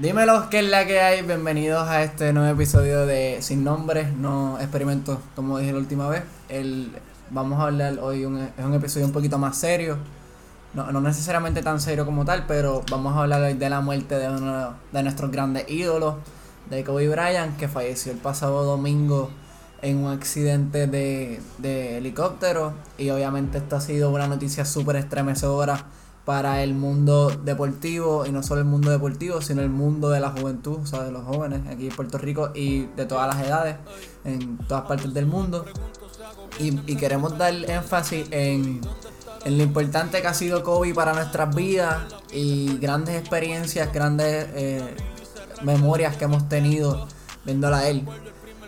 Dímelo, ¿qué es la que hay? Bienvenidos a este nuevo episodio de Sin Nombre, no experimento, como dije la última vez. El, vamos a hablar hoy, un, es un episodio un poquito más serio, no, no necesariamente tan serio como tal, pero vamos a hablar hoy de la muerte de uno de nuestros grandes ídolos, de Kobe Bryant, que falleció el pasado domingo en un accidente de, de helicóptero. Y obviamente esto ha sido una noticia súper estremecedora para el mundo deportivo y no solo el mundo deportivo, sino el mundo de la juventud, o sea, de los jóvenes aquí en Puerto Rico y de todas las edades, en todas partes del mundo. Y, y queremos dar énfasis en, en, lo importante que ha sido Kobe para nuestras vidas y grandes experiencias, grandes eh, memorias que hemos tenido viéndola a él.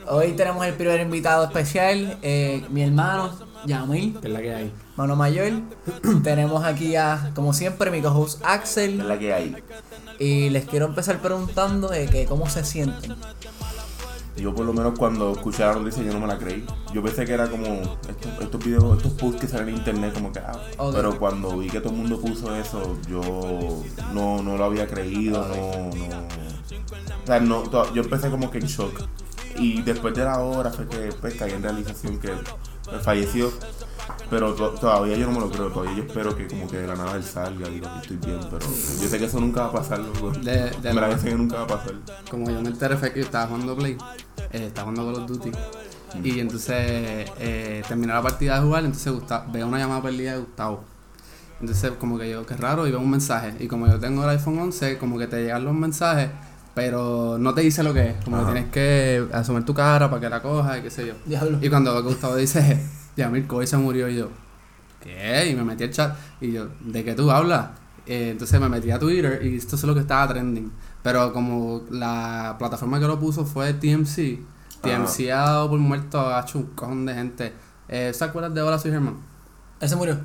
Hoy tenemos el primer invitado especial, eh, mi hermano, Yamil. ¿Qué es la que hay? Mano mayor. tenemos aquí a, como siempre, mi co-host Axel. ¿Qué es la que hay? Y les quiero empezar preguntando de que cómo se sienten. Yo por lo menos cuando escuché la noticia yo no me la creí. Yo pensé que era como estos, estos videos, estos posts que salen en internet como que ah. Pero cuando vi que todo el mundo puso eso, yo no, no lo había creído, no, no. O sea, no, yo empecé como que en shock. Y después de la hora fue que pues, caí en realización que falleció. Pero to- todavía yo no me lo creo, todavía yo espero que como que de la nada él salga y estoy bien, pero yo sé que eso nunca va a pasar, loco. De, de Me la que nunca va a pasar. como yo me enteré fue que yo estaba jugando Play, eh, estaba jugando Call of Duty. Y entonces eh, terminé la partida de jugar, entonces Gustavo, veo una llamada perdida de Gustavo. Entonces como que yo, qué raro, y veo un mensaje. Y como yo tengo el iPhone 11, como que te llegan los mensajes, pero no te dice lo que es. Como que tienes que asomar tu cara para que la cojas y qué sé yo. Diablo. Y cuando Gustavo dice, Yamil Kobe se murió, y yo, ¿qué? Y me metí al chat, y yo, ¿de qué tú hablas? Eh, entonces me metí a Twitter y esto es lo que estaba trending. Pero como la plataforma que lo puso fue TMC, TMC ha dado por muerto, hecho un cojón de gente. Eh, ¿Se acuerdas de Hola Soy Germán? Él se murió.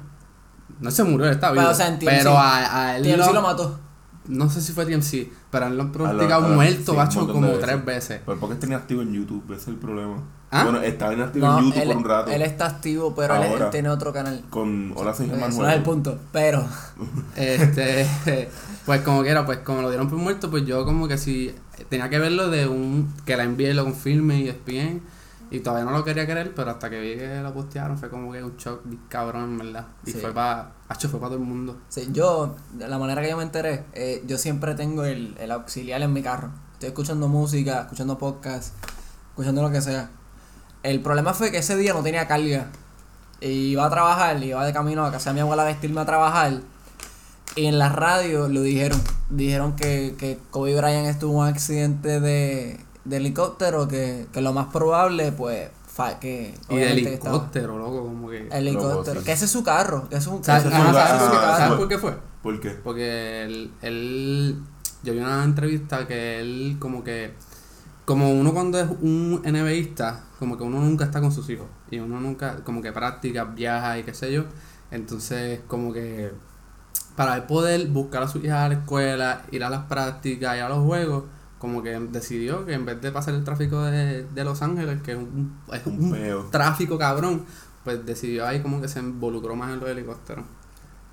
No se murió, él está Pero, vivo. o sea, en TMC. pero a, a él TMC lo, lo mató. No sé si fue TMC, pero él lo han practicado lo- muerto, montón como tres veces. Pero porque tenía activo en YouTube, ese es el problema. ¿Ah? Bueno, estaba inactivo No, en YouTube él, por un rato. él está activo, pero él, Ahora. él tiene otro canal. Con Hola soy Germán Eso no es el punto. Pero, Este, pues como quiera, pues como lo dieron por muerto, pues yo como que si tenía que verlo de un que la envíe y lo confirme y bien y todavía no lo quería creer, pero hasta que vi que lo postearon fue como que un shock cabrón, en verdad. Y Sí. fue para, fue para todo el mundo. sí, yo, de la manera que yo me enteré, eh, yo siempre tengo el, el auxiliar en mi carro. Estoy escuchando música, escuchando podcast, escuchando lo que sea. El problema fue que ese día no tenía carga. Y iba a trabajar, iba de camino a casa de mi abuela a vestirme a trabajar. Y en la radio lo dijeron. Dijeron que, que Kobe Bryant estuvo en un accidente de, de helicóptero, que, que lo más probable, pues, fa- que... Y de helicóptero, loco, como que... Helicóptero. Loco, sí. Que ese es su carro. Que ese es un ¿Sabes, ese Eso es es su un- carro, su carro. ¿sabes por qué fue? ¿Por qué? Porque él, él, yo vi una entrevista que él como que, como uno cuando es un NBAista, como que uno nunca está con sus hijos y uno nunca, como que practica, viaja y qué sé yo, entonces como que para él poder buscar a su hija a la escuela, ir a las prácticas y a los juegos, como que decidió que en vez de pasar el tráfico de, de Los Ángeles, que es un, es Un un peo. tráfico cabrón, pues decidió ahí como que se involucró más en los helicópteros.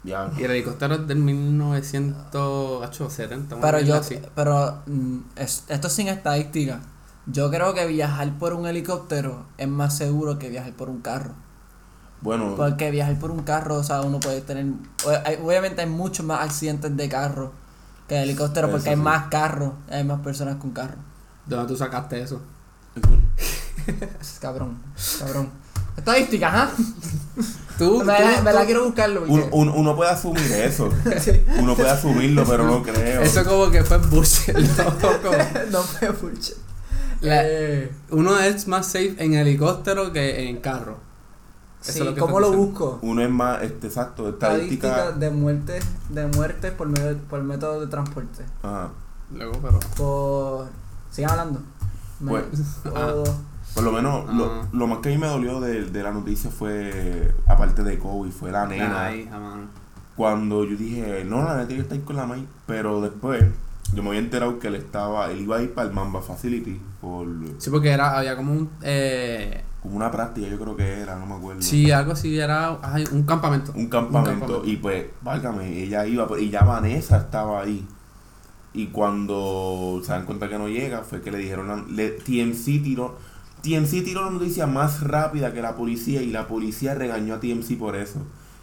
Ya. Y el helicóptero es del 1970. una Pero yo, así. pero mm, es- esto es sin estadística. Yo creo que viajar por un helicóptero es más seguro que viajar por un carro. Bueno, Porque viajar por un carro, o sea, uno puede tener. Obviamente hay muchos más accidentes de carro que de helicóptero porque hay más carros, hay más personas con carro. ¿De dónde tú sacaste eso? Es cabrón, cabrón. Estadísticas, ¿ah? Tú, Me, tú- me la quiero buscarlo. un- porque- un- uno puede asumir eso. Uno puede asumirlo, pero no creo. Eso como que fue bullshit, loco. no me bullshit. La- Eh, Uno es más safe en helicóptero que en carro. Eso sí, es lo que ¿cómo lo busco? Uno es más, este, exacto, Estadística estadística. de muertes de muertes por medio por método de transporte. Ajá. Luego, pero. Por sigan hablando. Me- Pues, o- Por lo menos, Ah. lo, lo más que a mí me dolió de, de la noticia fue, aparte de Kobe, fue la nena. Ay. Cuando yo dije, no, la nena tiene que estar con la May. Pero después, yo me había enterado que él estaba, él iba a ir para el Mamba Facility por Sí, porque era, había como un. Eh, como una práctica, yo creo que era, no me acuerdo. sí, algo así, era ay, un campamento. Un campamento. campamento. Y pues, válgame, ella iba, pues, y ya Vanessa estaba ahí. Y cuando se dan cuenta que no llega, fue que le dijeron, le, TMC tiró, TMC tiró la noticia más rápida que la policía y la policía regañó a TMC por eso.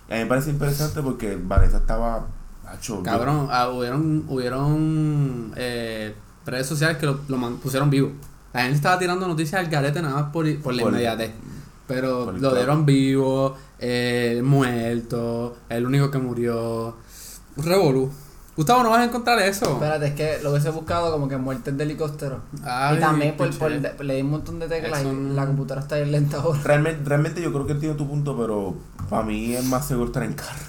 Y a mí me parece interesante porque Vanessa estaba... acho, Cabrón, ah, hubieron, hubieron eh, redes sociales que lo, lo man- pusieron vivo. La gente estaba tirando noticias al garete nada más por, por la Por- inmediatez. Pero por el lo dieron vivo, eh, muerto, el único que murió. Revolú. Gustavo, no vas a encontrar eso. Espérate, es que lo hubiese buscado como que muertes de helicóptero. Ay, y también por, por- le di un montón de teclas Eso y no- la computadora está bien lenta ahora. Realmente, realmente yo creo que entiendo tu punto, pero para mí es más seguro estar en carro.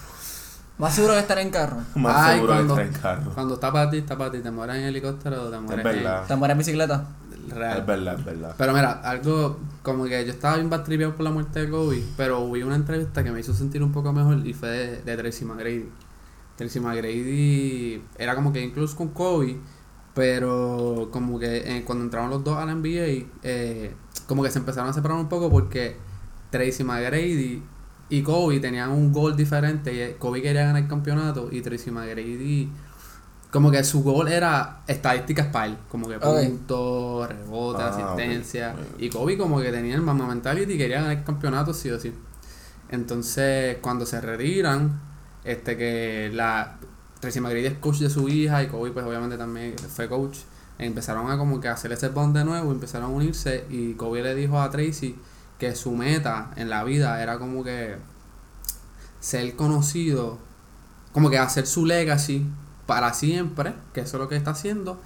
Más seguro de estar en carro. Más Ay, seguro cuando- de estar en carro. Cuando está para ti, está para ti. Te mueres en helicóptero o te mueres verdad. ¿Te mueres en bicicleta? Real. Es verdad, es verdad. Pero mira, algo como que yo estaba bien batripeado por la muerte de Kobe, pero hubo una entrevista que me hizo sentir un poco mejor y fue de, de Tracy McGrady. Tracy McGrady era como que incluso con Kobe, pero como que eh, cuando entraron los dos a la NBA, eh, como que se empezaron a separar un poco porque Tracy McGrady y Kobe tenían un gol diferente. y, eh, Kobe quería ganar el campeonato y Tracy McGrady como que su gol era estadísticas para él, como que puntos, rebotes, Ah, asistencia. Y Kobe como que tenía el mama mentality y quería ganar el campeonato sí o sí. Entonces, cuando se retiran, este que la Tracy McGrady es coach de su hija y Kobe pues obviamente también fue coach, empezaron a como que hacer ese bond de nuevo, empezaron a unirse y Kobe le dijo a Tracy que su meta en la vida era como que ser conocido, como que hacer su legacy para siempre, que eso es lo que está haciendo,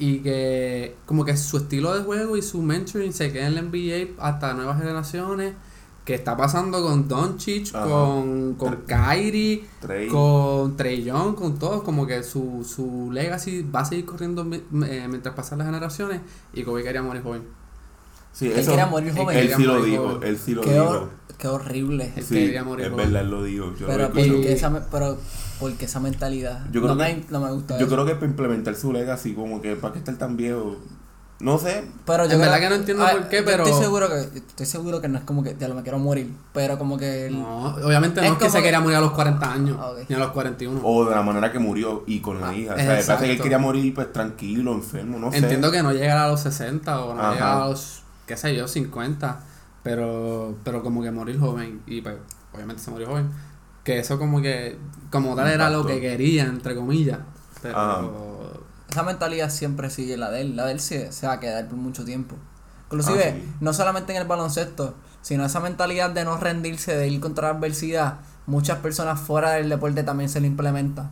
y que como que su estilo de juego y su mentoring se quede en la NBA hasta nuevas generaciones, que está pasando con Doncic, con, con Kyrie, Trey. con Trey Young, con todos, como que su, su legacy va a seguir corriendo eh, mientras pasan las generaciones, y Kobe quería morir joven. Sí, Él eso, quería morir joven. Él Quería sí lo dijo, joven. él sí lo Qué, dijo. hor- qué horrible. Él Sí, quería morir es joven. verdad, él lo dijo. Yo, Pero lo ¿por escuché. qué esa, me- pero, ¿por qué esa mentalidad? Yo creo no, que- me, no me gusta yo eso. creo que para implementar su legacy, como que para que estar tan viejo. No sé, Pero yo En creo- verdad que no entiendo Ah, por qué, pero- Estoy seguro que, estoy seguro que no es como que ya lo me quiero morir. Pero como que. el- No, obviamente no Es es, que se que- quería morir a los 40 años, Ah, ok. ni a los 41. o de la manera que murió y con la Ah, hija. O sea, parece que él quería morir pues tranquilo, enfermo, no sé. Entiendo que no llegara a los 60 o no Ajá. llegara a los, qué sé yo, 50, pero, pero como que morir joven, y pues obviamente se murió joven, que eso como que, como tal era lo que quería, entre comillas, pero... Ajá. Esa mentalidad siempre sigue la de él. La de él se, se va a quedar por mucho tiempo. Inclusive, Ah, sí. no solamente en el baloncesto, sino esa mentalidad de no rendirse, de ir contra la adversidad, muchas personas fuera del deporte también se le implementa.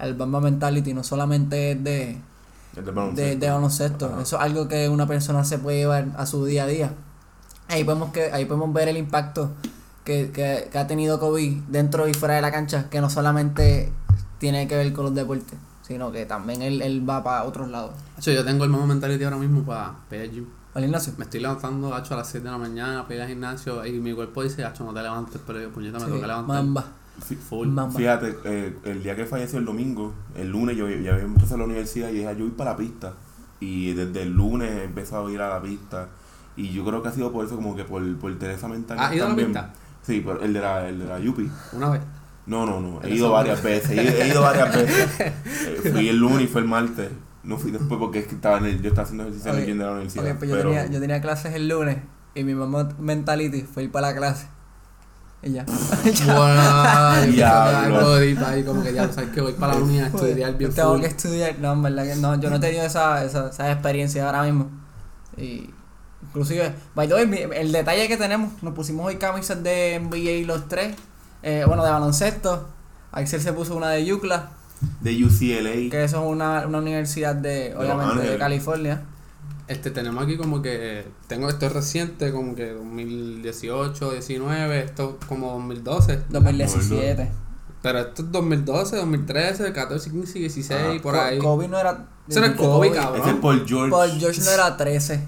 El Bamba Mentality no solamente es de, de, baloncesto. de baloncesto, Ajá. eso es algo que una persona se puede llevar a su día a día. Ahí podemos, que, ahí podemos ver el impacto que, que, que ha tenido Kobe dentro y fuera de la cancha, que no solamente tiene que ver con los deportes, sino que también él, él va para otros lados. Hacho, yo tengo el mismo mentality ahora mismo para pedir gym. ¿Al gimnasio? Me estoy levantando, hacho, a las 7 de la mañana para ir al gimnasio y mi cuerpo dice, hacho, no te levantes, pero yo, puñeta, me Sí, tengo que levantar. Mamba. Full. Mamba. Fíjate, eh, el día que falleció el domingo, el lunes yo ya había empezado a la universidad y dije, "Ah, yo voy para la pista. Y desde el lunes he empezado a ir a la pista. Y yo creo que ha sido por eso, como que por, por tener esa mentalidad. ¿Has ido a la también. pista? Sí, pero el de la, el de la Yupi. Una vez. No, no, no. He ido varias veces. He, he ido varias veces. Eh, fui el lunes y fue el martes. No fui después porque es que estaba en el, yo estaba haciendo ejercicio en el gym de la universidad. Ok, pues yo, pero tenía, yo tenía clases el lunes y mi mamá mentality fue ir para la clase. Y ya. Bueno, Diablo. Ahí como que ya sabes que voy para la unidad a estudiar bien Tengo full. que estudiar. No, en verdad que no. Yo no he tenido esa, esa, esa experiencia ahora mismo. Y inclusive, by the way, el detalle que tenemos, nos pusimos hoy camisas de NBA los tres. Eh, bueno, de baloncesto. Axel se puso una de Yucla, de UCLA. que eso es una, una universidad de, obviamente, de. California. Este, tenemos aquí como que, tengo esto es reciente, como que 2018, 19, esto como 2012. 2017. Pero esto es 2012, 2013, 14, 15, 16, Ah, por Co- ahí. Kobe no era. Ese no es Kobe, cabrón. Ese es por George. Paul George no era 13.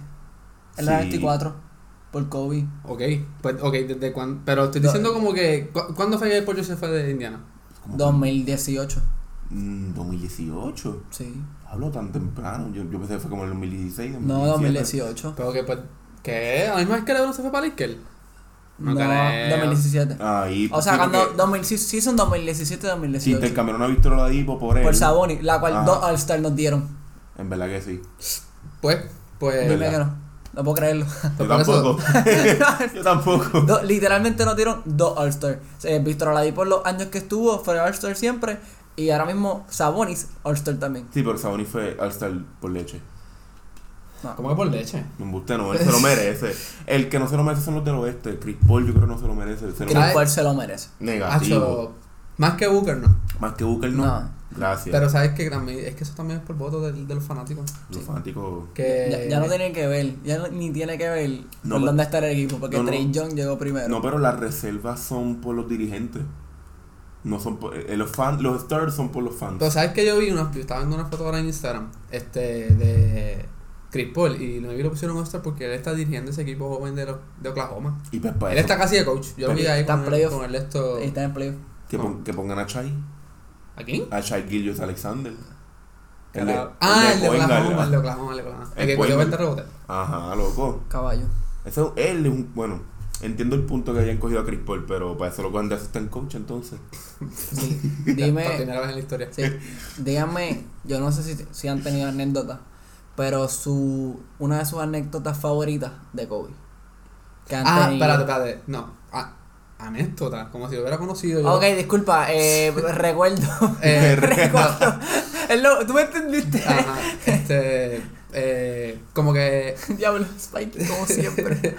Él era Sí. 24. Por Kobe. Ok, pues, ok, desde cuándo. Pero estoy Do- diciendo como que, ¿cu- ¿cuándo fue que Pollo se fue de Indiana? Como- 2018. Mm, 2018. Sí. Hablo tan temprano. Yo, yo pensé que fue como el 2016. No, 2017. 2018. Pero que, pues, ¿qué? ¿A la misma vez que LeBron se fue para Lakers? No No, creo. 2017. Ahí. O sea, sí, cuando porque 2000, sí, season Si 2017-2018. intercambiaron a Víctor Oladipo por él. por Sabonis, la cual Ajá. dos All-Star nos dieron. En verdad que sí. Pues, pues. Dime que no. No puedo creerlo. Yo por eso- tampoco. Yo tampoco. Literalmente nos dieron dos All-Star. Eh, Víctor Oladipo los años que estuvo fue All-Star siempre. Y ahora mismo Sabonis All-Star también. Sí, pero Sabonis fue All-Star por leche. No. ¿Cómo que por leche? Me embuste, no, él se lo merece. El que no se lo merece son los del oeste. Chris Paul yo creo que no se lo merece. Se lo Chris. Paul se lo merece. Negativo. Hacho, más que Booker, no. Más que Booker no. No. Gracias. Pero sabes que también, es que eso también es por voto del- de, los fanáticos. los fanáticos. Que Ya, ya no tiene que ver, ya no- ni tiene que ver No, por pero- dónde está el equipo, porque no. Trey Young llegó primero. No, pero las reservas son por los dirigentes. No son por, eh, los fans, los stars son por los fans. Pero sabes que yo vi una, yo estaba viendo una foto ahora en Instagram, este, de Chris Paul, y no vi lo pusieron All-Star porque él está dirigiendo ese equipo joven de, los- de Oklahoma. y pues para Él eso, está casi de coach. Yo lo vi ahí Está con en el, playoff. con el esto. Ahí está en playoff. que, pon- que pongan a Chai. ¿A quién? A Gillius Alexander. El de, Cara- Ah, el de Oklahoma, el de Oklahoma, el de Oklahoma. El que cogió guard. 20 rebotes. Ajá, loco. Caballo. Eso, él es un. Bueno, entiendo el punto que hayan cogido a Chris Paul, pero para eso lo cogen de assistant coach entonces. Sí. Por Dime, primera vez en la historia. sí, díganme, yo no sé si, si han tenido anécdotas, pero su una de sus anécdotas favoritas de Kobe. Que han Ah, tenido. espérate, espérate. No. Ah, anécdota, como si lo hubiera conocido yo. Ok, disculpa, eh, recuerdo. Eh, recuerdo. ¿Tú me entendiste? Ajá, este. Eh, como que. Diablo, Spike, como siempre.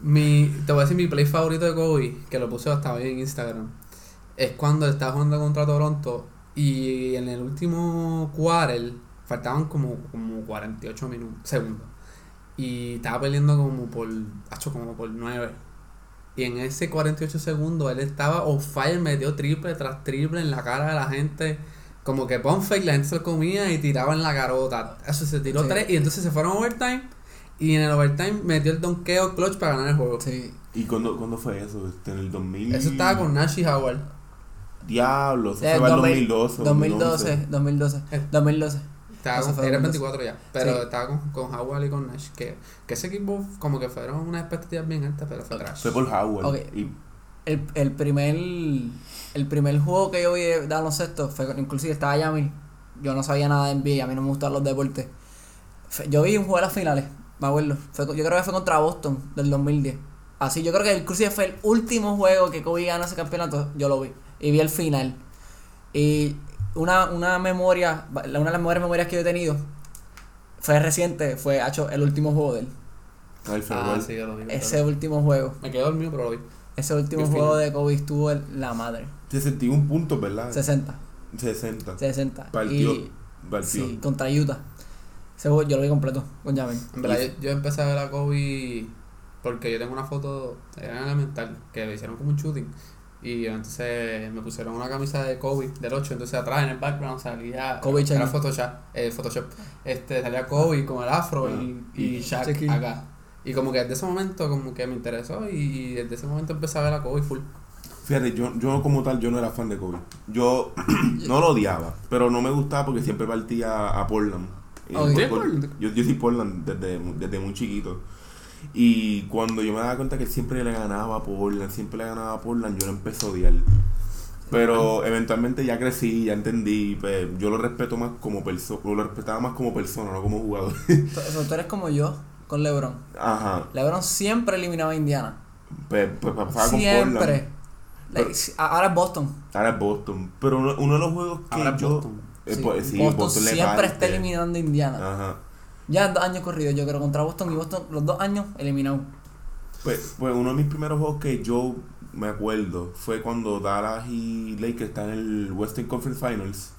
Mi, te voy a decir mi play favorito de Kobe, que lo puse hasta hoy en Instagram. Es cuando estaba jugando contra Toronto y en el último quarter faltaban como, como 48 minutos, segundos. Y estaba peleando como por, hacho, como por 9. Y en ese 48 segundos él estaba on fire, metió triple tras triple en la cara de la gente. Como que fake, la gente se lo comía y tiraba en la carota. Eso se tiró Sí. tres y entonces se fueron a overtime. Y en el overtime metió el donkeo clutch para ganar el juego. Sí. ¿Y cuándo, cuándo fue eso? Este, en el 2000. Eso estaba con Nash y Howard. Diablo, eso Eh, fue el 2000, 2012. 2012, 2012, Eh. 2012. Estaba con, era el 2012. 24 ya. Pero Sí. estaba con, con Howard y con Nash. Que, que ese equipo, como que fueron unas expectativas bien altas, pero fue trash. Fue por Howard. Ok. Y El, el primer el primer juego que yo vi de baloncesto fue con- inclusive estaba Yamil. Yo no sabía nada de NBA, a mí no me gustan los deportes. Fue- Yo vi un juego de las finales, me acuerdo. Fue, yo creo que fue contra Boston del 2010. Así, yo creo que inclusive fue el último juego que Kobe ganó ese campeonato, yo lo vi. Y vi el final. Y una, una memoria, una de las mejores memorias que yo he tenido fue reciente, fue hecho el último juego de él. el Ah, farewell. sí, yo lo vi. Ese último juego. Me quedé dormido, pero lo vi. Ese último El juego de Kobe estuvo la madre. 61 puntos, ¿verdad? 60. 60. 60. Partió. Y, Partió. sí, contra Utah. Ese juego yo lo vi completo con Jamin. En verdad, yo, yo empecé a ver a Kobe porque yo tengo una foto, era en elemental, que me hicieron como un shooting. Y entonces me pusieron una camisa de Kobe del 8, entonces atrás en el background salía Kobe era. Photoshop, eh, Photoshop. Este, salía Kobe con el afro y, y y Shaq acá. Y como que desde ese momento como que me interesó y desde ese momento empecé a ver a Kobe full. Fíjate, yo, yo como tal, yo no era fan de Kobe. Yo no lo odiaba, pero no me gustaba porque siempre partía a Portland. Y Ok. por- ¿Sí, por- Portland? yo, yo soy Portland desde, desde muy chiquito. Y cuando yo me daba cuenta que él siempre le ganaba a Portland, siempre le ganaba a Portland, yo lo empecé a odiar. Pero eventualmente ya crecí, ya entendí, pues, yo lo respeto más como persona, lo respetaba más como persona, no como jugador. Tú, tú eres como yo con LeBron. Ajá, LeBron siempre eliminaba a Indiana. pues, pues pasaba con. Portland. Si- ahora es Boston. Ahora es Boston. Pero uno, uno de los juegos que Ahora yo... Boston. eh, Sí, pues, sí, Boston, siempre está eliminando a Indiana. Ajá. Ya dos años corridos, yo creo, contra Boston y Boston, los dos años eliminados. Pues, pues uno de mis primeros juegos que yo me acuerdo fue cuando Dallas y Lakers están en el Western Conference Finals.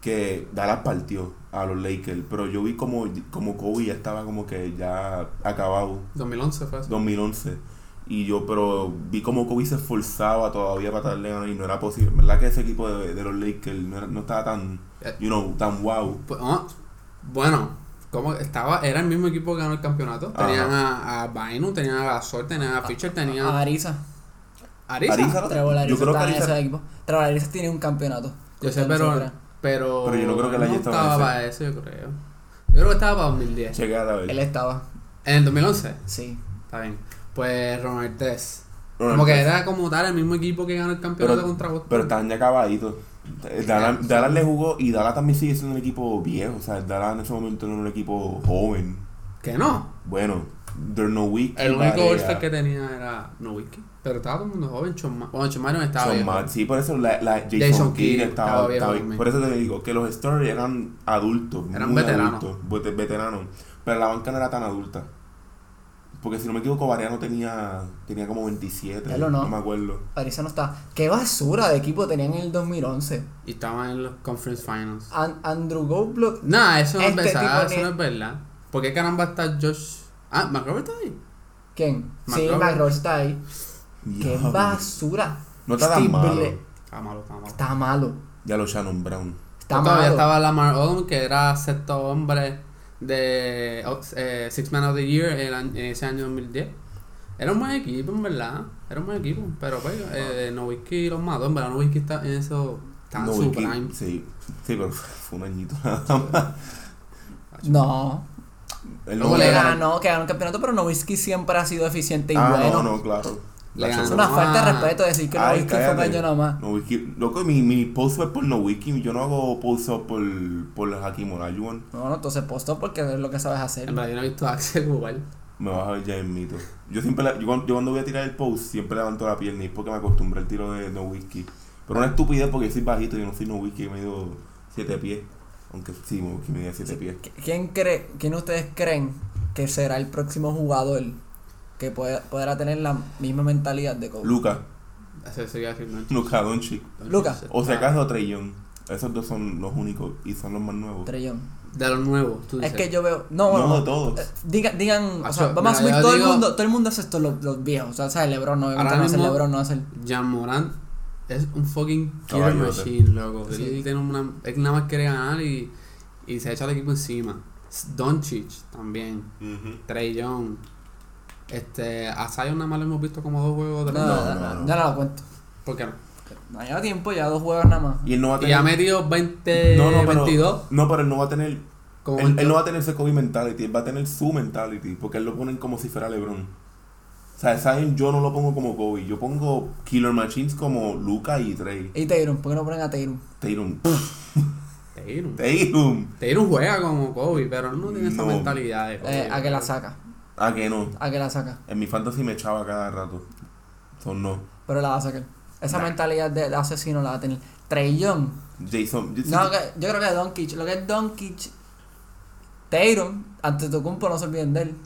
Que Dallas partió a los Lakers. Pero yo vi como, como Kobe ya estaba como que ya acabado. 2011 fue eso. 2011. Y yo, pero vi como Kobe se esforzaba todavía para darle ganar y no era posible. ¿Verdad que ese equipo de, de los Lakers no, era- no estaba tan, Eh. you know, tan wow? Pues, ah, bueno, como estaba, era el mismo equipo que ganó el campeonato. Ajá. Tenían a, a Bainu, tenían a Gasol, tenían a Fischer, tenían A a Ariza. Ariza. Ariza no- Trevor yo Ariza creo que está en Ariza- ese equipo. Trevor Ariza tiene un campeonato. Yo sé, no pero, pero. Pero yo no creo que la no haya estado en estaba para eso, yo creo. Yo creo que estaba para 2010. Chequea a ver. Él estaba. ¿En el 2011? Sí. Está bien. Pues Ron Artest. Ron Como que era como tal el mismo equipo que ganó el campeonato Pero, contra Boston. pero estaban ya acabaditos. Dallas, Dallas le jugó y Dallas también sigue siendo un equipo viejo. O sea, Dallas en ese momento no era un equipo joven. Que no. Bueno, there's no week. El único All-Star que tenía era Nowitzki. Pero estaba todo el mundo joven. Chon Ma- Bueno, Chon Marion estaba Son viejo. sí, por eso la, la Jason, Jason Kidd estaba, estaba viejo estaba- también. Por eso te digo que los Stories eran adultos. Eran muy veteranos. veteranos. Pero la banca no era tan adulta. Porque si no me equivoco, Variano tenía, tenía como 27. Él o no. me acuerdo. Parece no está. Qué basura de equipo tenían en el 2011. Y estaban en los Conference Finals. An- Andrew Goldblock. Nah, eso no es Este verdad. Eso no es verdad. ¿Por qué caramba está Josh? Ah, McRobert está ahí. ¿Quién? Sí, McRobert. Está ahí. Qué basura. No está tan malo. Está malo, está malo. Está malo. Ya lo Shannon Brown. Está Todavía malo. estaba Lamar Odom, que era sexto hombre de oh, eh, Six Man of the Year el año- ese año 2010. Era un buen equipo, en verdad. Era un buen equipo. Pero pues, eh, Nowitzki los mató. En verdad, Nowitzki está en eso. Está en No, su prime. Sí, sí, pero fue un añito nada más. No. Él No no le ganó, que ganó el campeonato, pero Nowitzki siempre ha sido eficiente y Ah, bueno. no, no, claro. Le ganó. Es una falta de respeto decir que Ay, Nowitzki fue un cállate. año nada más. No, wiki, loco, mi, mi post fue por no wiki, yo no hago post up por, por Hakim Olajuwon. No, no, entonces postó porque es lo que sabes hacer. En verdad, yo no he visto a Axel jugar. Me vas a ver ya en mito. Yo siempre, la- yo, cuando, yo cuando voy a tirar el post, siempre levanto la pierna y es porque me acostumbré al tiro de no whisky. Pero una estupidez porque yo soy bajito, yo no soy no whisky, me dio 7 pies. Aunque sí, no whisky me dio 7 pies. ¿Qui- ¿Quién cree, quién ustedes creen que será el próximo jugador que pueda, podrá tener la misma mentalidad de Kobe? Luca. Luca Doncic. Luka. O si acaso Trey Young. Esos dos son los únicos y son los más nuevos. Trellón. De los nuevos, tú Es que yo veo. No, No, no, de todos. eh, Diga, digan, o sea, vamos a yo todo digo- el mundo, todo el mundo hace esto los, los viejos, o sea, ¿sabes? LeBron no, Ahora no hace LeBron, no hace el- Jan Morant es un fucking killer Caballote. machine, loco. Sí. Él tiene una, él nada más quiere ganar y, y se echa al equipo encima. Doncic también. Trey Young. Este, a Zion nada más lo hemos visto como dos juegos de No, No, ya no lo cuento. ¿Por qué no? No lleva tiempo, ya dos juegos nada más. Y él no va a Y tener. ha metido 20, no, no, pero, 22. no, pero él no va a tener. Como Él, él 22. no va a tener ese Kobe mentality, él va a tener su mentality, porque él lo ponen como si fuera LeBron. O sea, ¿saben? Yo no lo pongo como Kobe, yo pongo Killer Machines como Luca y Trey. Y Tatum, ¿por qué no ponen a Tatum? Tatum. Tatum. Tatum. Tatum juega como Kobe, pero él no tiene esa No. mentalidad de Kobe. Eh, a que la saca, Ah, que no. a que la saca. En mi fantasy me echaba cada rato. Son no. Pero la va a sacar. Esa Nah. mentalidad de, de asesino la va a tener. Trey Young. Jason. yo- No, que- yo creo que Doncic, lo que es Doncic, Tatum, ante tu compo no se olviden de él.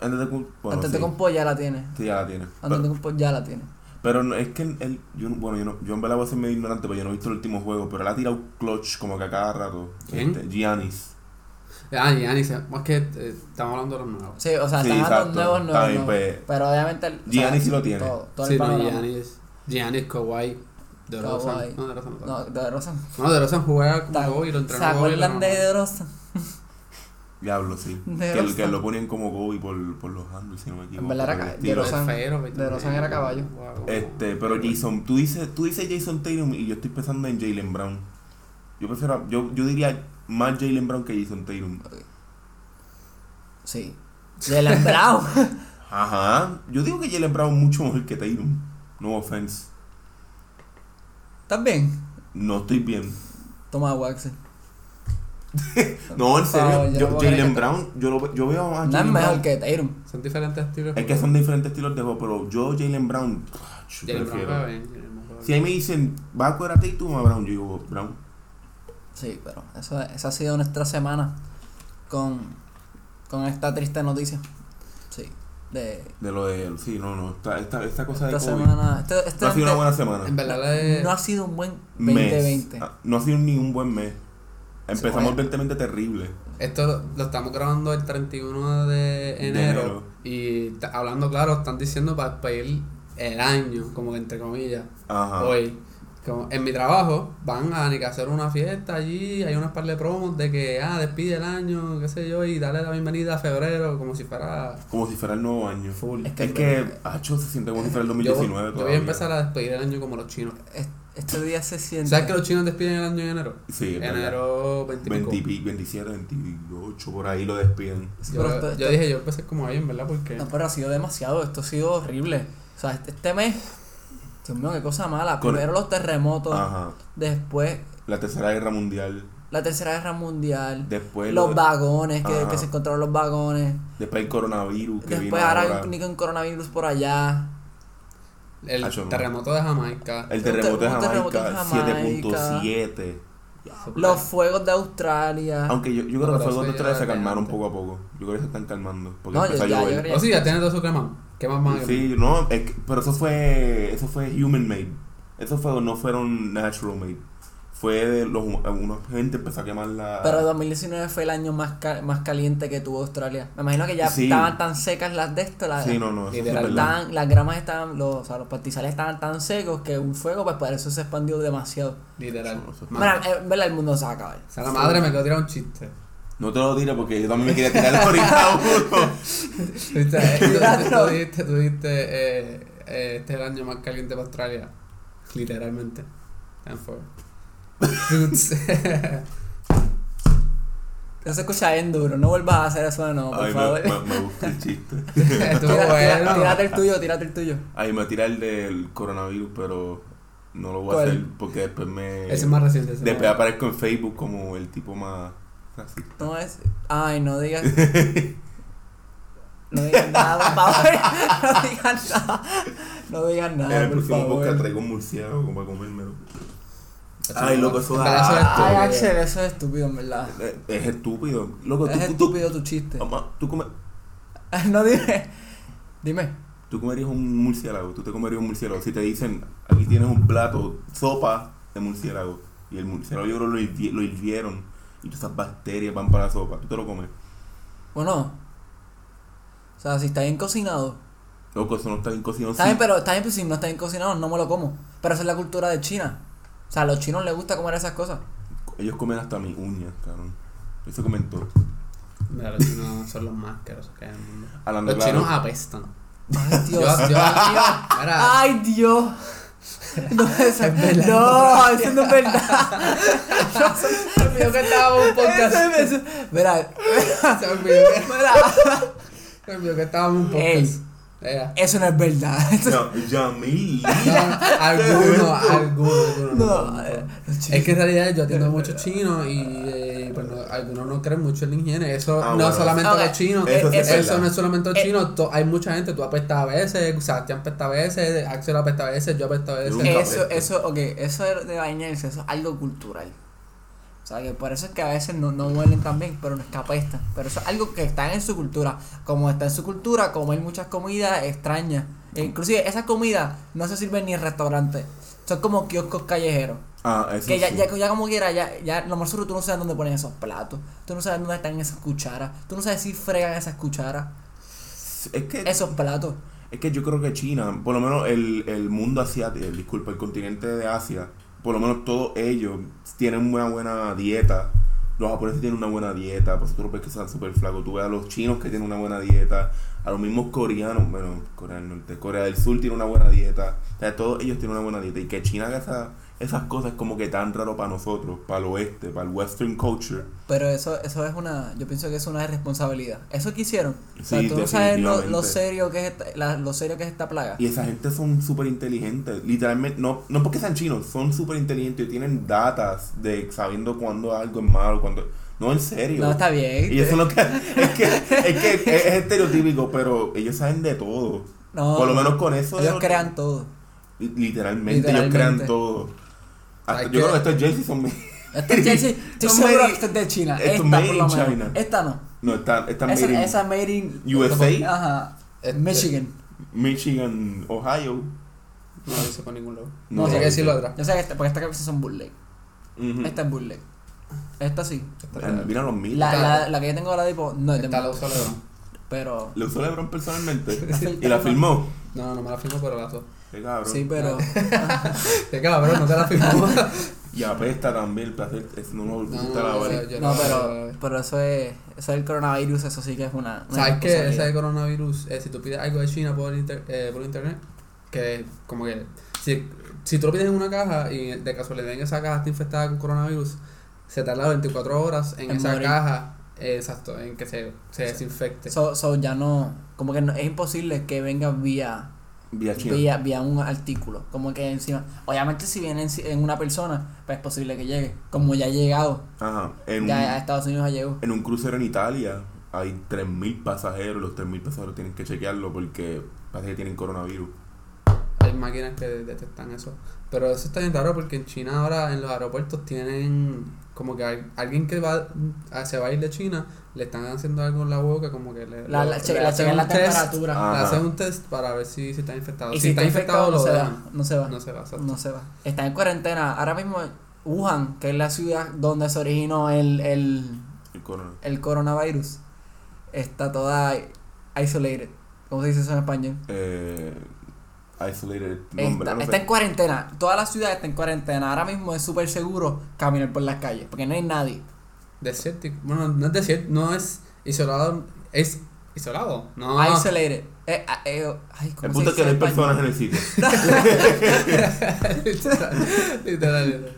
Antes de. Bueno, ante sí. ya la tiene. Sí, ya la tiene. Ante Pero, tu compo ya la tiene. pero no, es que él. Yo, no- bueno, yo, no, yo en verdad voy a ser medio ignorante, porque yo no he visto el último juego, pero él ha tirado clutch como que a cada rato. ¿Quién? Este, Giannis. Ah, Giannis, es que eh, estamos hablando de los nuevos. Sí, o sea, Sí, están dando exacto. nuevos, nuevos, nuevos. pues, Pero obviamente. el- o sea, Giannis sí lo tiene. Todo, todo Sí, el no, Giannis, Kawhi, DeRozan. Kawhi. No, DeRozan no. No, de Rosa. No, DeRozan juega como ¿Se Kobe y lo entrenó Kobe. acuerdan de. De Rosa? Diablo, sí. De Que, que lo ponían como Kobe por, por los handles, si no me equivoco. En verdad era de de Rosan era caballo. Wow. Este, pero Jason, tú dices, tú dices Jason Tatum y yo estoy pensando en Jalen Brown. Yo prefiero, yo, yo diría más Jalen Brown que Jason Tatum. Sí. Jalen Brown. Ajá. Yo digo que Jalen Brown es mucho mejor que Tatum. No offense. ¿Estás bien? No estoy bien. Toma Wax. No, en serio. yo Jalen Brown, yo, lo, yo veo a No es Jalen mejor que Tatum. Son diferentes estilos. de Es que son diferentes estilos de juego, pero yo Jalen Brown, yo Jalen Brown Jalen Si ahí me dicen, ¿va a coger a Tatum o a Brown? Yo digo, Brown. Sí, pero eso, esa ha sido nuestra semana con, con esta triste noticia. Sí. De De lo de, sí, no, no. Esta, esta, esta cosa de esta COVID. semana. Este, este No ha sido una buena bien. semana. En verdad, le- no ha sido un buen Mes. 2020. Ah, No ha sido ni un buen mes. Empezamos el bueno. 2020 terrible. esto lo, lo estamos grabando el 31 de enero. enero. Y hablando claro, están diciendo para despedir el año, como que entre comillas. Ajá. Hoy. Como en mi trabajo van a ni que hacer una fiesta allí, hay unas par de promos de que, ah, despide el año, qué sé yo, y darle la bienvenida a febrero, como si fuera Como si fuera el nuevo año. full. Es Es que- que, Hacho se siente como si fuera el Yo, 2019 yo voy todavía. a empezar a despedir el año como los chinos. Es- este día se siente. ¿Sabes que los chinos despiden el año en enero? Sí. Enero 20 y pico. 20, pi- 27, 28, por ahí lo despiden. Sí, Yo, esto- yo esto- dije, yo empecé como ahí, en verdad, porque. No, pero ha sido demasiado, esto ha sido horrible. O sea, este, este mes, Dios mío, qué cosa mala. Con- Primero los terremotos, Ajá. después La tercera guerra mundial. la tercera guerra mundial, Después los lo- vagones, que, que se encontraron los vagones. Después el coronavirus que Después vino ahora ahora. hay un ni con coronavirus por allá. El terremoto de Jamaica. El terremoto de ter- un terremoto Jamaica, Jamaica. 7.7. Los fuegos de Australia. Aunque yo, yo No, creo que los fuegos de eso Australia se calmaron poco a poco. Yo creo que se están calmando. Porque No, empezó ya- a yo llover. creo- Oh, sí, ya tiene todo su quemado. ¿Qué más? Sí, no, es que- pero eso fue, eso fue human made. Eso fue, no fueron natural made. Fue de los, una gente empezó a quemar la... Pero 2019 fue el año más, ca- más caliente que tuvo Australia. Me imagino que ya Sí. estaban tan secas las de esto, las, Sí, no, no, sí estaban- las gramas estaban, los, o sea, los pastizales estaban tan secos que un fuego, pues por eso se expandió demasiado. Literal. Eso- eso- Bueno, en verdad el mundo se va a acabar. O sea, la madre me quedó tirar un chiste. No te lo tires porque yo también me quería tirar ahorita uno. Eh, tú- Tíralo. Tú dijiste, tú dijiste eh, eh, este es el año más caliente para Australia. Literalmente. Fuego. Dudes. Eso se escucha bien duro, no vuelvas a hacer eso de nuevo, por Ay, favor. me, me, me gusta el chiste. Bueno. tírate el tuyo, tírate el tuyo. Ay, me tira el del coronavirus, pero no lo voy a hacer porque después me... Ese es más reciente. ese Después más- aparezco en Facebook como el tipo más racista. No es. Ay, no digas. No digas nada, por favor. No digas nada. No digas en nada, el por próximo podcast favor. traigo un murciélago como para comérmelo. Ay, loco, eso en da verdad, eso es. Ay. Axel, eso es estúpido, en verdad. Es estúpido. Loco, tú, Es tú- estúpido tu chiste. Mamá, tú, come- No dime. Dime. tú comerías un murciélago, tú te comerías un murciélago. Si te dicen, aquí tienes un plato, sopa de murciélago, y el murciélago yo creo lo, hirvi- lo hirvieron, y todas esas bacterias van para la sopa, tú te lo comes. Bueno. O sea, si está bien cocinado. Loco, eso no está bien cocinado. Está sí. bien, pero está bien, pues, si no está bien cocinado, no me lo como. Pero esa es la cultura de China. O sea, a los chinos les gusta comer esas cosas. Ellos comen hasta mis uñas, cabrón. Eso comentó. Mira, los chinos son los más asquerosos que hay en el mundo. Hablando Los claro, chinos apestan. Ay, Yo, Dios. yo, mira, Ay, Dios. No, eso, Es verdad. no, eso no es verdad. se olvidó que estábamos en un podcast. Eso- eso- Mira, Se olvidó que, mira. se olvidó que estábamos en un podcast. Eso no es verdad. Yamil. No, algunos, algunos, algunos. No, no, eh, Es que en realidad yo atiendo a muchos chinos y eh, pues, no- algunos no creen mucho en la higiene. Eso Ah, no bueno. es solamente los chinos. Eso sí es eso verdad. no es solamente los Eh. chinos. hay mucha gente. Tú apestas a veces, Sebastián apesta a veces, Axel apesta a veces, yo apesto a veces. Eso, eso, ok, eso de bañarse, eso es algo cultural. O sea, que por eso es que a veces no, no huelen tan bien, pero no es que apestan. Pero eso es algo que está en su cultura. Como está en su cultura, comer muchas comidas extrañas. E inclusive esas comidas no se sirven ni en restaurantes. Son como kioscos callejeros. Ah, eso Que ya, sí. ya, ya como quiera, ya, ya lo más seguro tú no sabes dónde ponen esos platos. Tú no sabes dónde están esas cucharas. Tú no sabes si fregan esas cucharas. Es que, Esos platos. es que yo creo que China, por lo menos el, el mundo asiático, disculpa, el continente de Asia, por lo menos todos ellos tienen una buena dieta. Los japoneses tienen una buena dieta, pues tú lo ves que están súper flacos. Tú ves a los chinos que tienen una buena dieta, a los mismos coreanos, bueno, Corea del Norte, Corea del Sur tiene una buena dieta. O sea, todos ellos tienen una buena dieta. Y que China haga esa- esas cosas como que tan raro para nosotros, para el oeste, para el western culture. Pero eso, eso es una, yo pienso que es una responsabilidad. Eso que hicieron. O sea, Sí, tú no sabes lo, serio que es esta, la- lo serio que es esta plaga. Y esa gente son súper inteligentes. Literalmente, no, no porque sean chinos, son súper inteligentes y tienen datas de sabiendo cuándo algo es malo, cuando. No, en serio. No, está bien. Y eso es lo que. Es que, es que es estereotípico, pero ellos saben de todo. No, Por lo menos con eso. ellos ellos- crean todo. Literalmente, ellos Literalmente. crean todo. Hasta- yo que- creo que estos jerseys son. Este es Chelsea, estoy seguro que este es de China. esto Esta, made por in lo menos. China. Esta no. No, están, están Esa, made in esa made in USA, Ajá. Este- Michigan. Michigan, Ohio. No lo hice por ningún lado. No, No, hay que decirlo atrás. Yo sé que esta, porque estas cabezas son bootleg. Esta es bootleg. Esta sí. Mira los mil. La, Esta- la, la que yo tengo ahora tipo no Esta la uso Lebron. Pero. ¿Le usó LeBron personalmente? ¿Y la filmó? No, no me la firmo, pero la uso. Qué cabrón. Sí, pero. Qué cabrón, no te la firmó. Y apesta también el placer. Es, no lo No, gusta no, la No, no- pero. Pero eso es. Eso es el coronavirus, eso sí que es una. una ¿Sabes qué? Ese coronavirus, eh, si tú pides algo de China por, inter- eh, por internet, que como que si, si tú lo pides en una caja y de casualidad en esa caja está infectada con coronavirus, se tarda 24 horas en, En esa morir. caja, eh, exacto, en que se, se desinfecte. So, so ya no, como que no, es imposible que venga vía, Vía China. vía, vía un artículo, como que encima, obviamente si viene en, en una persona, pues es posible que llegue, como ya ha llegado, Ajá. En, ya un, a Estados Unidos ya llegó. en un crucero en Italia hay 3.000 pasajeros. Los 3.000 pasajeros tienen que chequearlo porque parece que tienen coronavirus. Hay máquinas que detectan eso. Pero eso está bien raro porque en China ahora en los aeropuertos tienen como que hay- alguien que va a- se va a ir de China le están haciendo algo en la boca como que le, La, le- la, le che- la hacen la un test, temperatura. Le hacen un test para ver si, si está infectado. y si, está infectado, no lo se va, dejan. no se va. No se va, exacto. No se va. Está en cuarentena. Ahora mismo Wuhan, que es la ciudad donde se originó el, el, El corona. el coronavirus, está toda isolated. ¿Cómo se dice eso en español? Eh, isolated. Nombre, Está, no está sé. en cuarentena. Toda la ciudad está en cuarentena. Ahora mismo es súper seguro caminar por las calles. Porque no hay nadie. Desértico. Bueno, no es desierto, no es isolado, es isolado. No. Isolated. Eh, ah, eh, ay, ¿cómo El punto es que no hay personas en el sitio. literal, literal, literal.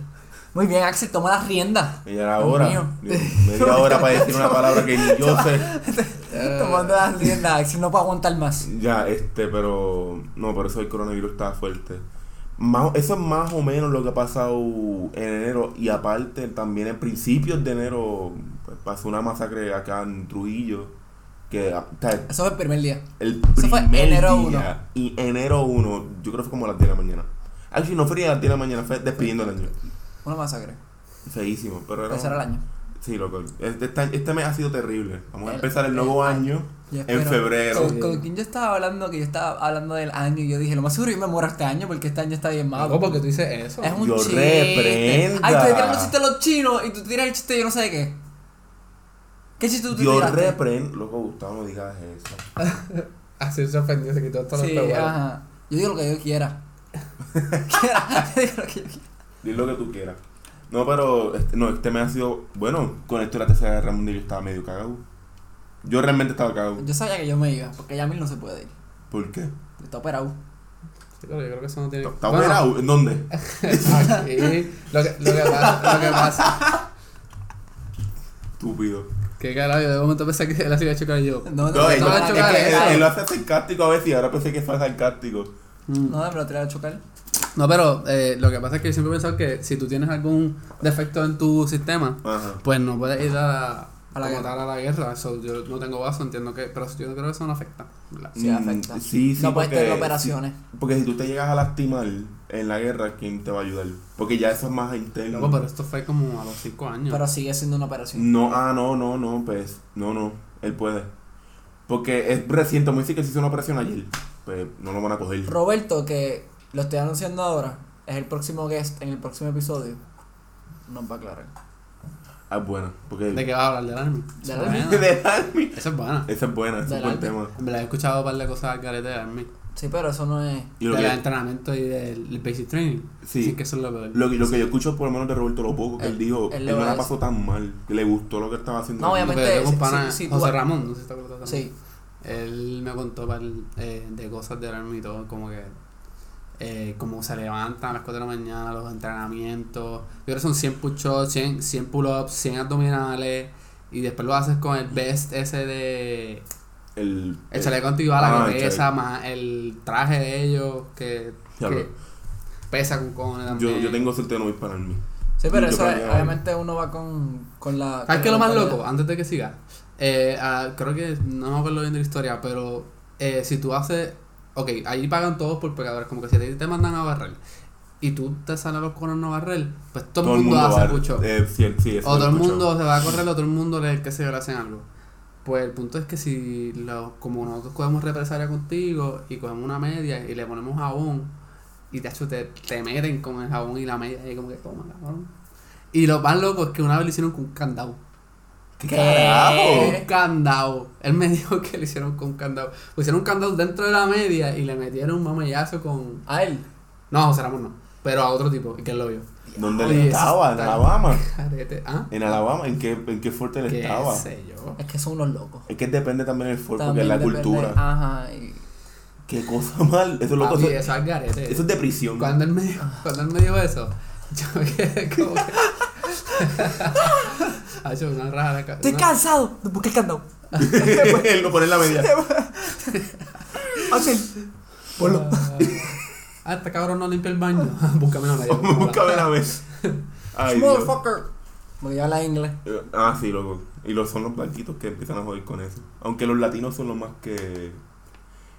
Muy bien, Axel, toma las riendas. Y era Dios hora. mío. Media hora para decir una palabra que ni yo sé. Tomando las riendas. No puede aguantar más. Ya, este, pero. No, por eso el coronavirus está fuerte. Más, eso es más o menos lo que ha pasado en enero. Y aparte, también en principios de enero pues, pasó una masacre acá en Trujillo. Que o sea, Eso fue el primer día. el Eso fue primer enero día, Y enero 1, yo creo que fue como a las 10 de la mañana. Actually, no fue a las 10 de la mañana, fue despidiendo el año. Una masacre. Feísimo, pero era. Ese era el año. Sí, loco. Este, este, este mes ha sido terrible. Vamos a El- empezar el el nuevo año. año Yo en febrero. Con, con quien yo estaba hablando, que yo estaba hablando del año, y yo dije, lo más seguro yo me muero este año porque este año está bien malo. Loco, porque tú dices eso. Es un Yo chiste. reprenda. Ay, tú tiras los chistes de los chinos y tú tiras el chiste yo no sé de qué. ¿Qué chiste tú Yo tiraste? reprendo. Loco, Gustavo, no digas eso. Así se ofendió, se quitó todos Sí, los ajá. Yo digo lo que yo quiera. Quiera, yo digo lo que yo quiera. Di lo que tú quieras. No, pero este, no, este mes ha sido. Bueno, con esto de la tercera guerra mundial yo estaba medio cagado. Yo realmente estaba cagado. Yo sabía que yo me iba, porque ya mí no se puede ir. ¿Por qué? Está operado. Sí, pero yo creo que eso no tiene ¿Está Bueno, operado? ¿En dónde? Aquí, lo que, lo que pasa, lo que pasa. Estúpido. Que carajo, yo de momento pensé que él hacía a chocar yo. No, No, él, no, él, lo hace sarcástico a veces y ahora pensé que fue sarcástico. No, me lo tiré a chocar. No, pero eh, lo que pasa es que yo siempre he pensado que si tú tienes algún defecto en tu sistema, Ajá. pues no puedes ir a, A la guerra. a la guerra. Eso, yo no tengo vaso, entiendo que. Pero yo creo que eso no afecta. ¿verdad? Sí, Mm, afecta. Sí, sí. no puedes tener operaciones. Porque si tú te llegas a lastimar en la guerra, ¿quién te va a ayudar? Porque ya eso es más interno. Loco, pero esto fue como a los 5 años. Pero sigue siendo una operación. No, ah, no, no, no, pues, no, no, él puede. Porque es reciente, muy sí que se hizo una operación ayer, pues no lo van a coger. Roberto, que lo estoy anunciando ahora, es el próximo guest en el próximo episodio. Nos va a aclarar. Ah, es buena, porque... ¿De qué vas a hablar? ¿Del Army? Del es Army. buena. de Army. Esa es buena. Esa es buena, ese es Del buen tema. En verdad he escuchado un par de cosas al garete del Army. Sí, pero eso no es. Y lo del que, entrenamiento y del basic training. Sí. Dicen que eso es lo peor. lo, que- lo que yo escucho por lo menos de Roberto, lo poco que él, Él- dijo, él no la pasó tan mal, que le gustó lo que estaba haciendo. No, obviamente, sí, pana, sí, José Ramón, no sé si te acuerdas de Sí. Él me contó par, eh, de cosas del Army y todo, como que eh, como se levantan a las 4 de la mañana, los entrenamientos. Yo creo que son 100 push-ups, 100, 100 pull-ups, 100 abdominales. Y después lo haces con el vest ese de. El, El chaleco antibala ah, que el pesa, más el traje de ellos que, Ya que pesa con cojones Yo, también. yo tengo suerte de no ir para Army. Sí, pero Yo eso es- obviamente uno va con, con la. ¿Sabes qué es lo más loco? Antes de que siga. Eh, ah, creo que no me acuerdo bien de la historia, pero eh, si tú haces. Ok, ahí pagan todos por pecadores. Como que si te, te mandan a barrer y tú te sales a los conos no barrer, pues todo, el mundo, hace va- pucho. eh, sí, sí, eso o todo el mundo se va a correr, o todo el mundo le, que se le hacen algo. Pues el punto es que si lo, como nosotros cogemos represalia contigo y cogemos una media y le ponemos jabón y de hecho te, te meten con el jabón y la media y como que toma cabrón. Y lo más loco es que una vez lo hicieron con un candado. ¿Qué. Un candado. Él me dijo que le hicieron con un candado. Pusieron un candado dentro de la media y le metieron un mamayazo con. A él. No, José Ramón no. Pero a otro tipo, que él lo vio. ¿Dónde Oye, él estaba? ¿En Alabama? ¿Ah? ¿En Alabama? ¿En qué, en qué fuerte él ¿Qué estaba? sé yo? Es que son unos locos. Es que depende también del fort porque es la depende- cultura. Ajá. Y Qué cosa mal. Eso es lo Papi, eso, eso es garete. eso es de prisión. Cuando él me dijo, cuando él me dijo eso, yo me quedé como que. ha hecho una raja de ca- Estoy una- cansado buscar el candado. Él lo pone en la media. Axel, ponlo. Ah, este cabrón no limpia el baño. Búscame una media. Búscame la vez. Ay. Motherfucker. Porque yo habla inglés. Eh, Ah, sí, loco. Y los son los blanquitos que empiezan a joder con eso. Aunque los latinos son los más que.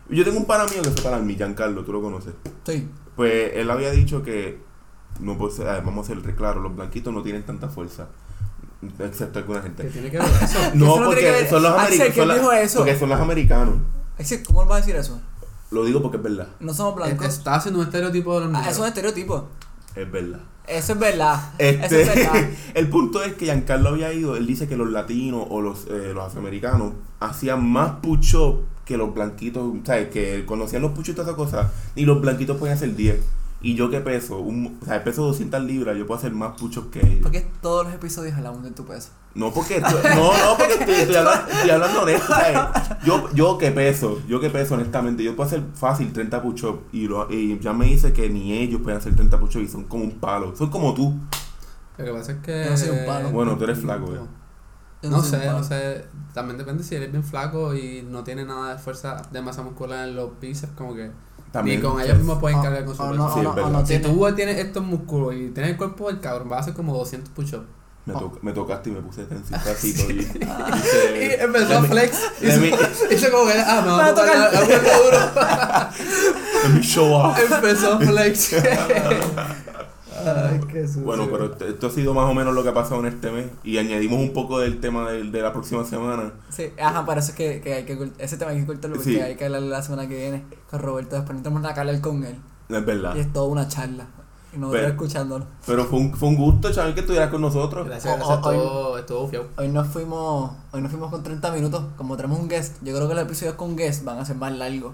Yo tengo un pana mío que se para mi Giancarlo, tú lo conoces. Sí. Pues él había dicho que. No puede ser- ah, vamos a ser claros, los blanquitos no tienen tanta fuerza. Excepto alguna ¿Qué gente. tiene que ver eso? No, porque ver- son los Axel, americanos. ¿quién dijo eso? Porque son los americanos. Axel, ¿cómo él va a decir eso? Lo digo porque es verdad. No somos blancos. Está haciendo un estereotipo de los Ah, negros. eso es un estereotipo. Es verdad. Eso es verdad. Eso es verdad. Este, el punto es que Giancarlo había ido, él dice que los latinos o los, eh, los afroamericanos hacían más push-up que los blanquitos, ¿sabes? Que conocían los push-ups y todas esas cosas, y los blanquitos podían hacer 10. Y yo que peso, un, o sea, peso 200 libras, yo puedo hacer más push-ups que ellos. ¿Por qué todos los episodios hablamos de tu peso? No porque, esto- no, no, porque estoy, estoy hablando, estoy hablando honesto, ¿sabes? Yo, yo que peso, yo que peso honestamente, yo puedo hacer fácil 30 push-ups y, lo- y ya me dice que ni ellos pueden hacer 30 push-ups y son como un palo, son como tú. Lo que pasa es que. Yo no soy un palo. Bueno, tú eres flaco, eh. Yo No, sé, no sé. También depende si eres bien flaco y no tiene nada de fuerza de masa muscular en los bíceps, como que. También, ni con ellos mismos pueden cargar con su peso. no, Sí, es verdad. Si tiene- tú tienes estos músculos y tienes el cuerpo del cabrón, vas a hacer como 200 push-ups. Me, Oh. to- me tocaste y me puse tensitacito y, y Y hice- empezó a le- flex. Hizo como que, ah, me va Me va a tocar duro. le mi show off. Empezó a flex. Ay, qué sucio. Bueno, pero esto- esto ha sido más o menos lo que ha pasado en este mes y añadimos un poco del tema del- de, la próxima semana. Sí, ajá, por eso es que, que hay que ese tema hay que ocultarlo porque Sí. hay que hablar la semana que viene con Roberto. Después tenemos que hablar con él. Es verdad. Y es toda una charla. Y nosotros Pero- escuchándolo. Pero fue un, fue un gusto, chaval, que estuvieras con nosotros. Gracias, gracias. Estuvo. Hoy nos fuimos, hoy nos fuimos con 30 minutos. Como tenemos un guest, yo creo que los episodios con guest van a ser más largos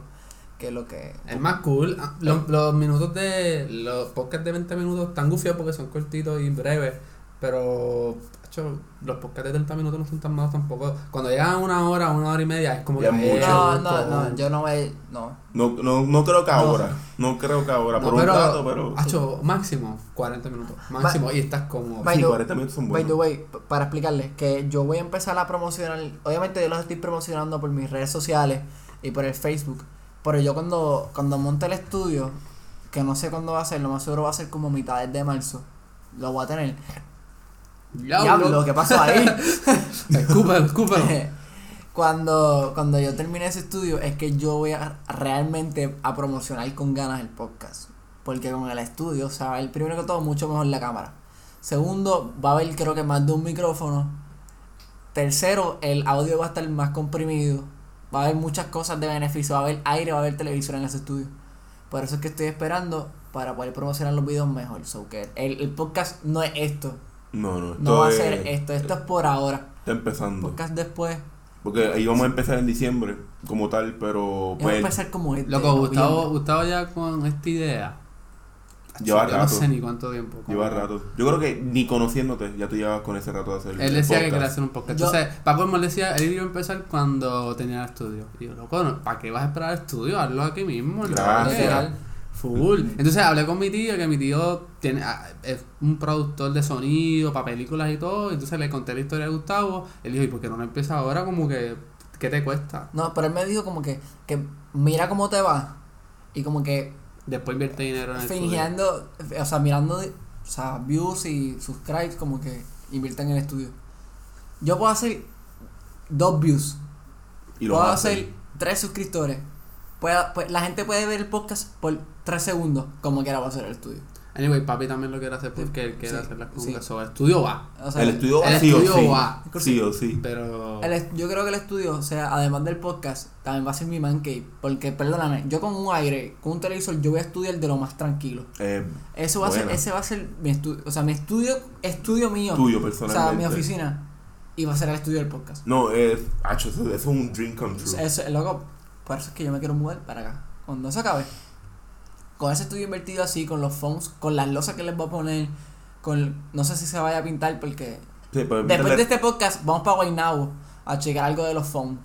que lo que. Es más cool. Ah, Los, los minutos de. Los podcasts de 20 minutos están gufiados porque son cortitos y breves. Pero. hecho, los podcasts de 30 minutos no son tan malos tampoco. Cuando llegan a una hora, una hora y media, es como Ya que. mucho. eh, No, no, no, yo no voy. No. No, no, no creo que ahora. No creo que ahora. No, por pero, un rato, pero. Hacho, máximo 40 minutos. Máximo. y estás como. By Sí, the- 40 minutos son By the buenos. way, p- para explicarles que yo voy a empezar a promocionar, obviamente yo los estoy promocionando por mis redes sociales y por el Facebook, pero yo cuando, cuando monte el estudio, que no sé cuándo va a ser, lo más seguro va a ser como mitades de marzo, lo voy a tener. Diablo, ¿qué pasó ahí? Escúpelo, escúpelo. cuando, cuando yo termine ese estudio es que yo voy a realmente a promocionar con ganas el podcast. Porque con el estudio, o sea, el primero que todo, mucho mejor la cámara. Segundo, va a haber creo que más de un micrófono. Tercero, el audio va a estar más comprimido. Va a haber muchas cosas de beneficio. Va a haber aire, va a haber televisor en ese estudio. Por eso es que estoy esperando para poder promocionar los videos mejor. So que el, el podcast no es esto. No, no. Esto No va a es- ser esto. Esto es por ahora. Está empezando. Podcast después. Porque ahí vamos a empezar en diciembre, como tal, pero. Vamos a Pues, empezar como este. Loco. Gustavo ya con esta idea. Lleva Yo rato. no sé ni cuánto tiempo. lleva rato. Yo creo que ni conociéndote, ya tú llevas con ese rato de hacer. Él decía que quería hacer un podcast. Yo- Entonces, Paco me decía, él iba a empezar cuando tenía el estudio. Y yo, loco, no, ¿para qué vas a esperar el estudio? Hazlo aquí mismo. Gracias. calle". Literal. Full. Entonces hablé con mi tío, que mi tío tiene, ah, es un productor de sonido para películas y todo. Entonces le conté la historia de Gustavo. Él dijo, ¿y por qué no lo empieza ahora? Como que, ¿qué te cuesta? No, pero él me dijo como que, que mira cómo te va. Y como que Después invierte dinero en el estudio. fingiendo, o sea, mirando de- o sea, views y subscribes, como que inviertan en el estudio. Yo puedo hacer dos views. Y lo puedo hacer tres suscriptores. Pueda- pues, la gente puede ver el podcast por tres segundos, como quiera va a hacer el estudio. Anyway, papi también lo quiere hacer porque él quiere Sí, hacer las sí. cosas. So, el estudio va. O sea, El estudio va el sí o estudio sí. va. Sí o sí. Pero. El yo creo que el estudio, o sea, además del podcast, también va a ser mi man cave. Porque, perdóname, yo con un aire, con un televisor, yo voy a estudiar de lo más tranquilo. Eh, Eso va a ser, ese va a ser mi estudio, o sea, mi estudio, estudio mío. tuyo o personalmente. sea, mi oficina. Y va a ser el estudio del podcast. No, es. Hacho, eso, es un dream come O true. Eso, loco, por eso es que yo me quiero mudar para acá. Cuando eso acabe, con ese estudio invertido así, con los phones, con las losas que les voy a poner, con, no sé si se vaya a pintar porque Sí, pues, después de este podcast vamos para Guaynabo a checar algo de los phones.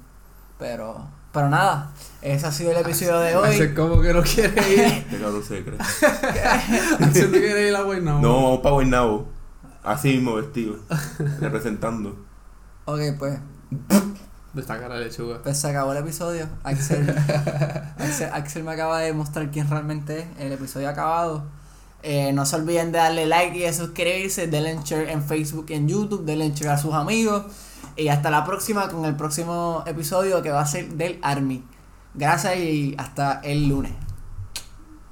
Pero, Pero nada, ese ha sido el episodio de hoy. Axel como que no quiere ir. Este cabrón se cree. Quiere ir a Guaynabo. No, vamos para Guaynabo. Así mismo vestido. representando. Ok, pues, Lechuga. pues se acabó el episodio. Axel, Axel, Axel me acaba de mostrar quién realmente es. El episodio ha acabado. Eh, no se olviden de darle like y de suscribirse. Denle en share en Facebook y en YouTube. Denle en share a sus amigos. Y hasta la próxima con el próximo episodio que va a ser del Army. Gracias y hasta el lunes.